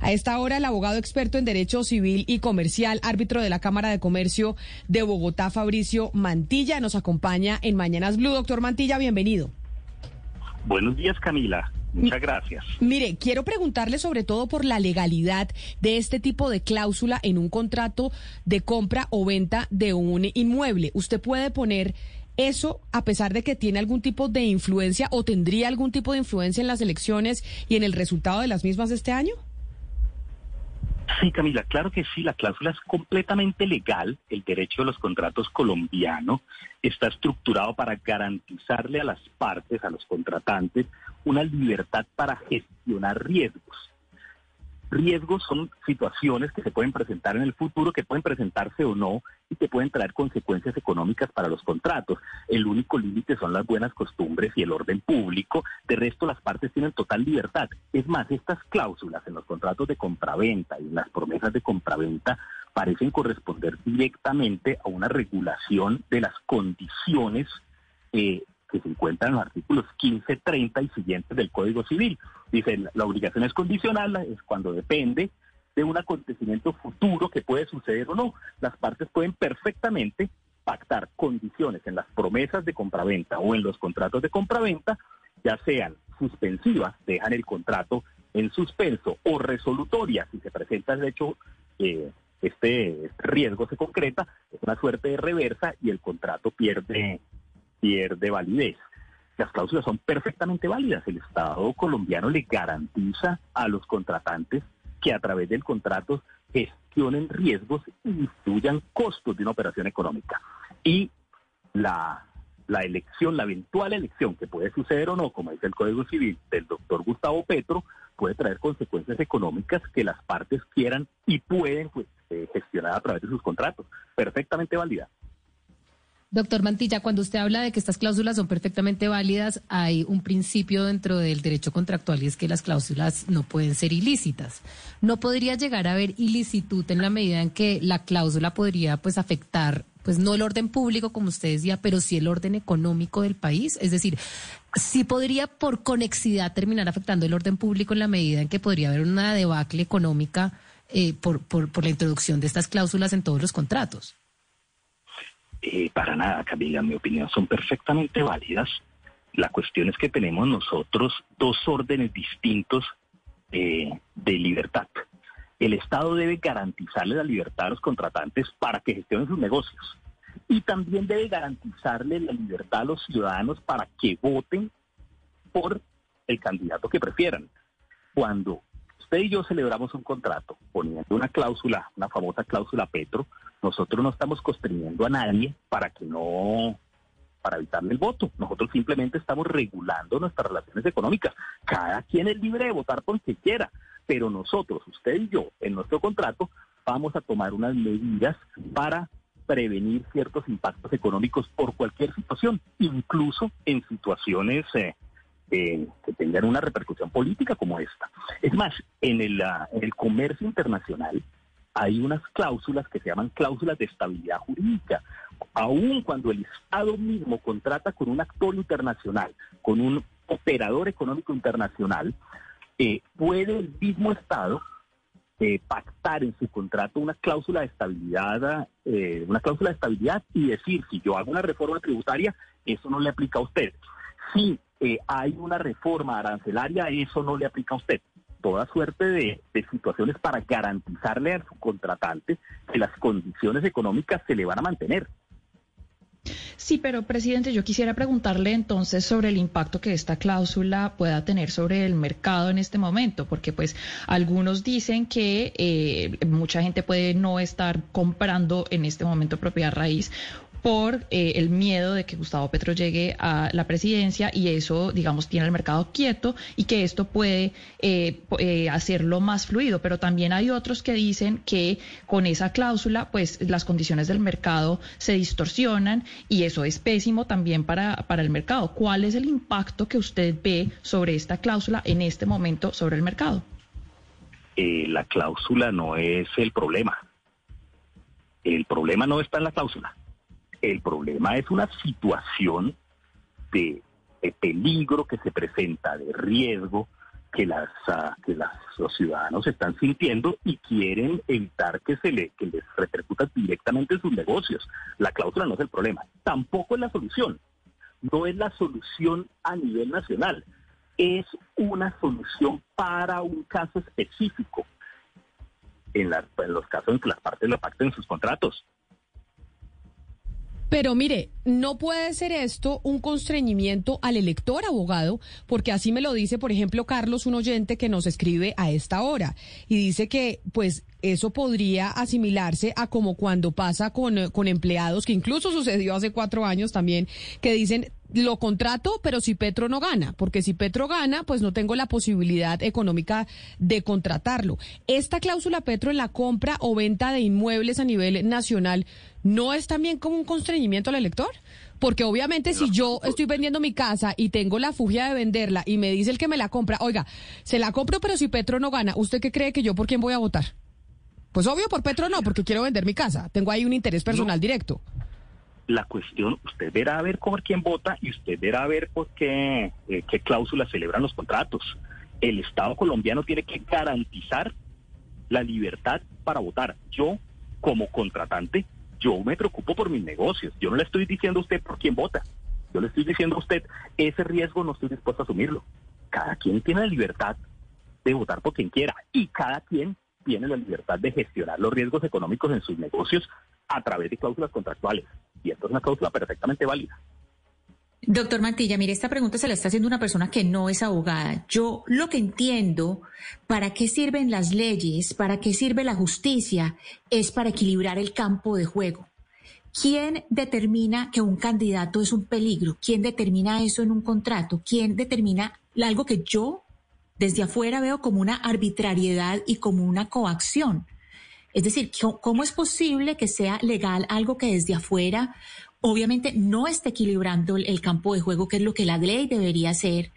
A esta hora, el abogado experto en Derecho Civil y Comercial, árbitro de la Cámara de Comercio de Bogotá, Fabricio Mantilla, nos acompaña en Mañanas Blue. Doctor Mantilla, bienvenido. Buenos días, Camila. Muchas gracias. Mire, quiero preguntarle sobre todo por la legalidad de este tipo de cláusula en un contrato de compra o venta de un inmueble. ¿Usted puede poner eso a pesar de que tiene algún tipo de influencia o tendría algún tipo de influencia en las elecciones y en el resultado de las mismas de este año? Sí, Camila, claro que sí, la cláusula es completamente legal. El derecho de los contratos colombiano está estructurado para garantizarle a las partes, a los contratantes, una libertad para gestionar riesgos. Riesgos son situaciones que se pueden presentar en el futuro, que pueden presentarse o no y que pueden traer consecuencias económicas para los contratos. El único límite son las buenas costumbres y el orden público. De resto, las partes tienen total libertad. Es más, estas cláusulas en los contratos de compraventa y en las promesas de compraventa parecen corresponder directamente a una regulación de las condiciones eh, que se encuentran en los artículos 15, 30 y siguientes del Código Civil. Dicen, la obligación es condicional, es cuando depende de un acontecimiento futuro que puede suceder o no. Las partes pueden perfectamente pactar condiciones en las promesas de compraventa o en los contratos de compraventa, ya sean suspensivas, dejan el contrato en suspenso o resolutorias, si se presenta de hecho eh, este, este riesgo se concreta, es una suerte de reversa y el contrato pierde pierde validez. Las cláusulas son perfectamente válidas. El Estado colombiano le garantiza a los contratantes que a través del contrato gestionen riesgos y distribuyan costos de una operación económica. Y la, la elección, la eventual elección que puede suceder o no, como dice el Código Civil del doctor Gustavo Petro, puede traer consecuencias económicas que las partes quieran y pueden pues, eh, gestionar a través de sus contratos. Perfectamente válida. Doctor Mantilla, cuando usted habla de que estas cláusulas son perfectamente válidas, hay un principio dentro del derecho contractual y es que las cláusulas no pueden ser ilícitas. ¿No podría llegar a haber ilicitud en la medida en que la cláusula podría pues afectar pues no el orden público como usted decía, pero sí el orden económico del país? Es decir, sí podría por conexidad terminar afectando el orden público en la medida en que podría haber una debacle económica eh, por, por, por la introducción de estas cláusulas en todos los contratos. Eh, para nada, Camila, en mi opinión son perfectamente válidas. La cuestión es que tenemos nosotros dos órdenes distintos eh, de libertad. El Estado debe garantizarle la libertad a los contratantes para que gestionen sus negocios. Y también debe garantizarle la libertad a los ciudadanos para que voten por el candidato que prefieran. Cuando usted y yo celebramos un contrato poniendo una cláusula, una famosa cláusula Petro, nosotros no estamos constreñiendo a nadie para que no, para evitarle el voto. Nosotros simplemente estamos regulando nuestras relaciones económicas. Cada quien es libre de votar por quien quiera, pero nosotros, usted y yo, en nuestro contrato, vamos a tomar unas medidas para prevenir ciertos impactos económicos por cualquier situación, incluso en situaciones eh, eh, que tengan una repercusión política como esta. Es más, en el, ah, en el comercio internacional, hay unas cláusulas que se llaman cláusulas de estabilidad jurídica. Aun cuando el Estado mismo contrata con un actor internacional, con un operador económico internacional, eh, puede el mismo Estado eh, pactar en su contrato una cláusula de estabilidad, una cláusula de estabilidad y decir si yo hago una reforma tributaria, eso no le aplica a usted. Si hay una reforma arancelaria, eso no le aplica a usted toda suerte de, situaciones para garantizarle a su contratante que las condiciones económicas se le van a mantener. Sí, pero presidente, yo quisiera preguntarle entonces sobre el impacto que esta cláusula pueda tener sobre el mercado en este momento, porque pues algunos dicen que eh, mucha gente puede no estar comprando en este momento propiedad raíz por eh, el miedo de que Gustavo Petro llegue a la presidencia y eso, digamos, tiene el mercado quieto y que esto puede eh, eh, hacerlo más fluido. Pero también hay otros que dicen que con esa cláusula, pues las condiciones del mercado se distorsionan y eso es pésimo también para, para el mercado. ¿Cuál es el impacto que usted ve sobre esta cláusula en este momento sobre el mercado? la cláusula no es el problema. El problema no está en la cláusula el problema es una situación de, peligro que se presenta, de riesgo, que las ah, que los ciudadanos están sintiendo y quieren evitar que se le que les repercuta directamente en sus negocios. La cláusula no es el problema, tampoco es la solución. No es la solución a nivel nacional, es una solución para un caso específico. En, en los casos en que las partes lo pacten en sus contratos. Pero mire, no puede ser esto un constreñimiento al elector abogado, porque así me lo dice, por ejemplo, Carlos, un oyente que nos escribe a esta hora, y dice que, pues, eso podría asimilarse a como cuando pasa con, con empleados, que incluso sucedió hace cuatro años también, que dicen, lo contrato, pero si Petro no gana, porque si Petro gana, pues no tengo la posibilidad económica de contratarlo. Esta cláusula Petro en la compra o venta de inmuebles a nivel nacional, ¿no es también como un constreñimiento al elector? Porque obviamente si yo estoy vendiendo mi casa y tengo la fugia de venderla y me dice el que me la compra, oiga, se la compro, pero si Petro no gana, ¿usted qué cree que yo por quién voy a votar? Pues obvio por Petro no, porque quiero vender mi casa. Tengo ahí un interés personal directo la cuestión, usted verá a ver por quién vota y usted verá a ver por qué, eh, qué cláusulas celebran los contratos. El Estado colombiano tiene que garantizar la libertad para votar. Yo, como contratante, yo me preocupo por mis negocios. Yo no le estoy diciendo a usted por quién vota. Yo le estoy diciendo a usted, ese riesgo no estoy dispuesto a asumirlo. Cada quien tiene la libertad de votar por quien quiera y cada quien tiene la libertad de gestionar los riesgos económicos en sus negocios a través de cláusulas contractuales. Y esto es una cláusula perfectamente válida. Doctor Mantilla, mire, esta pregunta se la está haciendo una persona que no es abogada. Yo lo que entiendo, para qué sirven las leyes, para qué sirve la justicia, es para equilibrar el campo de juego. ¿Quién determina que un candidato es un peligro? ¿Quién determina eso en un contrato? ¿Quién determina algo que yo desde afuera veo como una arbitrariedad y como una coacción? Es decir, ¿cómo es posible que sea legal algo que desde afuera obviamente no está equilibrando el campo de juego, que es lo que la ley debería hacer,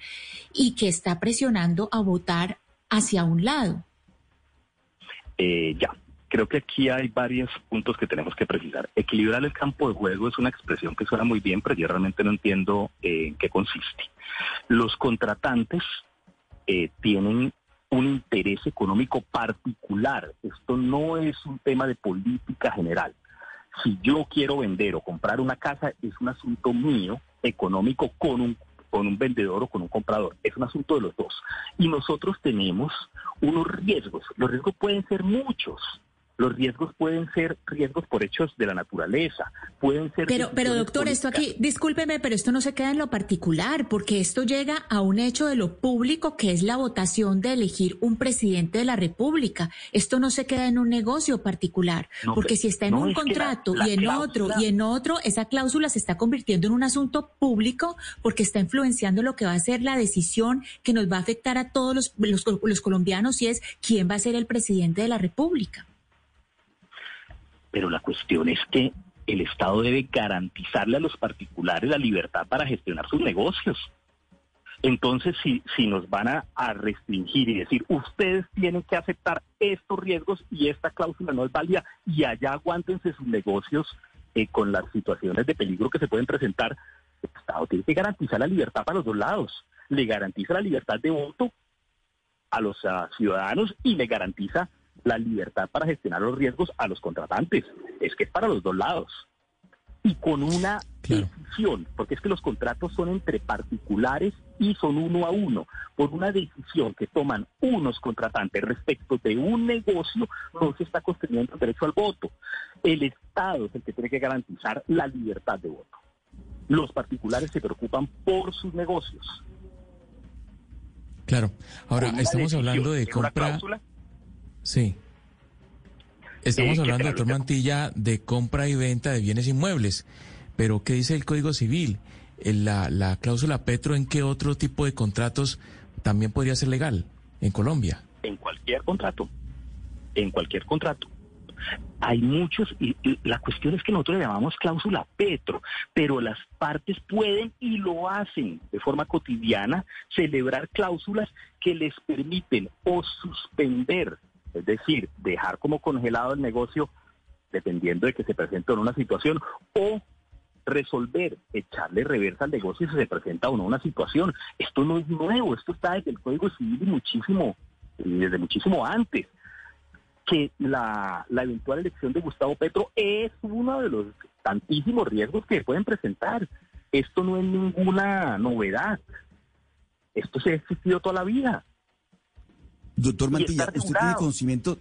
y que está presionando a votar hacia un lado? Eh, ya, creo que aquí hay varios puntos que tenemos que precisar. Equilibrar el campo de juego es una expresión que suena muy bien, pero yo realmente no entiendo eh, en qué consiste. Los contratantes eh, tienen un interés económico particular. Esto no es un tema de política general. Si yo quiero vender o comprar una casa, es un asunto mío económico con un, con un vendedor o con un comprador. Es un asunto de los dos. Y nosotros tenemos unos riesgos. Los riesgos pueden ser muchos. Los riesgos pueden ser riesgos por hechos de la naturaleza, pueden ser... Pero, pero doctor, esto aquí, discúlpeme, pero esto no se queda en lo particular, porque esto llega a un hecho de lo público, que es la votación de elegir un presidente de la República. Esto no se queda en un negocio particular, porque si está en un contrato y en otro y en otro, esa cláusula se está convirtiendo en un asunto público porque está influenciando lo que va a ser la decisión que nos va a afectar a todos los, los, los colombianos y es quién va a ser el presidente de la República. Pero la cuestión es que el Estado debe garantizarle a los particulares la libertad para gestionar sus negocios. Entonces, si, si nos van a, restringir y decir, ustedes tienen que aceptar estos riesgos y esta cláusula no es válida y allá aguántense sus negocios eh, con las situaciones de peligro que se pueden presentar, el Estado tiene que garantizar la libertad para los dos lados. Le garantiza la libertad de voto a los ciudadanos y le garantiza la libertad para gestionar los riesgos a los contratantes. Es que es para los dos lados. Y con una decisión, porque es que los contratos son entre particulares y son uno a uno. Por una decisión que toman unos contratantes respecto de un negocio, no se está construyendo el derecho al voto. El Estado es el que tiene que garantizar la libertad de voto. Los particulares se preocupan por sus negocios. Claro. Ahora, estamos hablando de compra. Sí. Estamos eh, hablando, doctor Mantilla, de compra y venta de bienes inmuebles. Pero, ¿qué dice el Código Civil? La, la cláusula Petro, ¿en qué otro tipo de contratos también podría ser legal en Colombia? En cualquier contrato. En cualquier contrato. Hay muchos, y, la cuestión es que nosotros le llamamos cláusula Petro, pero las partes pueden y lo hacen de forma cotidiana celebrar cláusulas que les permiten o suspender es decir, dejar como congelado el negocio dependiendo de que se presente en una situación o resolver, echarle reversa al negocio si se presenta o no una situación. Esto no es nuevo, esto está desde el Código Civil y muchísimo, desde muchísimo antes. Que la, la eventual elección de Gustavo Petro es uno de los tantísimos riesgos que pueden presentar. Esto no es ninguna novedad. Esto se ha existido toda la vida. Doctor Mantilla, ¿usted tiene conocimiento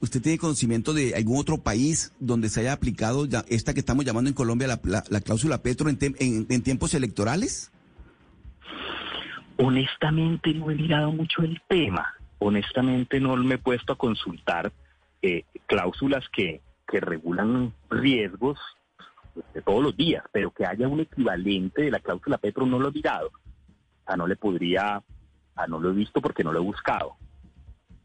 ¿Usted tiene conocimiento de algún otro país donde se haya aplicado esta que estamos llamando en Colombia la, cláusula Petro en, tiempos electorales? Honestamente no he mirado mucho el tema. Honestamente no me he puesto a consultar eh, cláusulas que, que regulan riesgos de todos los días, pero que haya un equivalente de la cláusula Petro no lo he mirado. O sea, no le podría, no lo he visto porque no lo he buscado.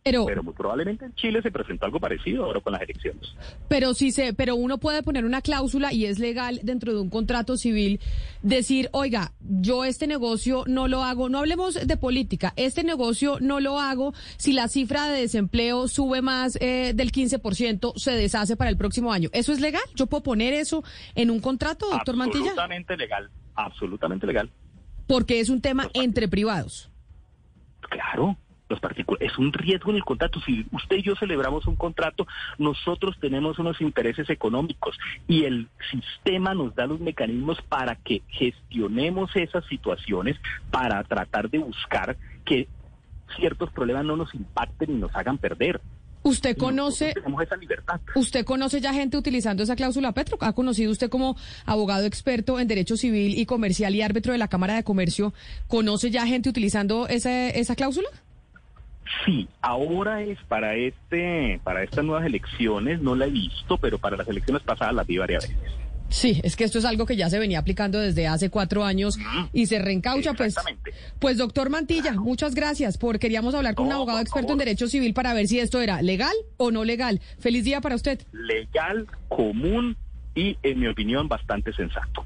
Pero, muy probablemente en Chile se presentó algo parecido ahora con las elecciones. Pero sí se, pero uno puede poner una cláusula y es legal dentro de un contrato civil decir, oiga, yo este negocio no lo hago, no hablemos de política, este negocio no lo hago si la cifra de desempleo sube más eh, del 15%, se deshace para el próximo año. ¿Eso es legal? ¿Yo puedo poner eso en un contrato, doctor Mantilla? Absolutamente legal, absolutamente legal. Porque es un tema entre privados. Claro, los. Es un riesgo en el contrato. Si usted y yo celebramos un contrato, nosotros tenemos unos intereses económicos y el sistema nos da los mecanismos para que gestionemos esas situaciones, para tratar de buscar que ciertos problemas no nos impacten y nos hagan perder. ¿Usted conoce, esa libertad. ¿Usted conoce ya gente utilizando esa cláusula Petro? ¿Ha conocido usted como abogado experto en derecho civil y comercial y árbitro de la Cámara de Comercio? ¿Conoce ya gente utilizando esa, esa cláusula? Sí, ahora es para este, para estas nuevas elecciones, no la he visto, pero para las elecciones pasadas la vi varias veces. Sí, es que esto es algo que ya se venía aplicando desde hace cuatro años y se reencaucha. Pues, pues doctor Mantilla, muchas gracias por queríamos hablar con un abogado experto en derecho civil para ver si esto era legal o no legal. Feliz día para usted. Legal, común y, en mi opinión, bastante sensato.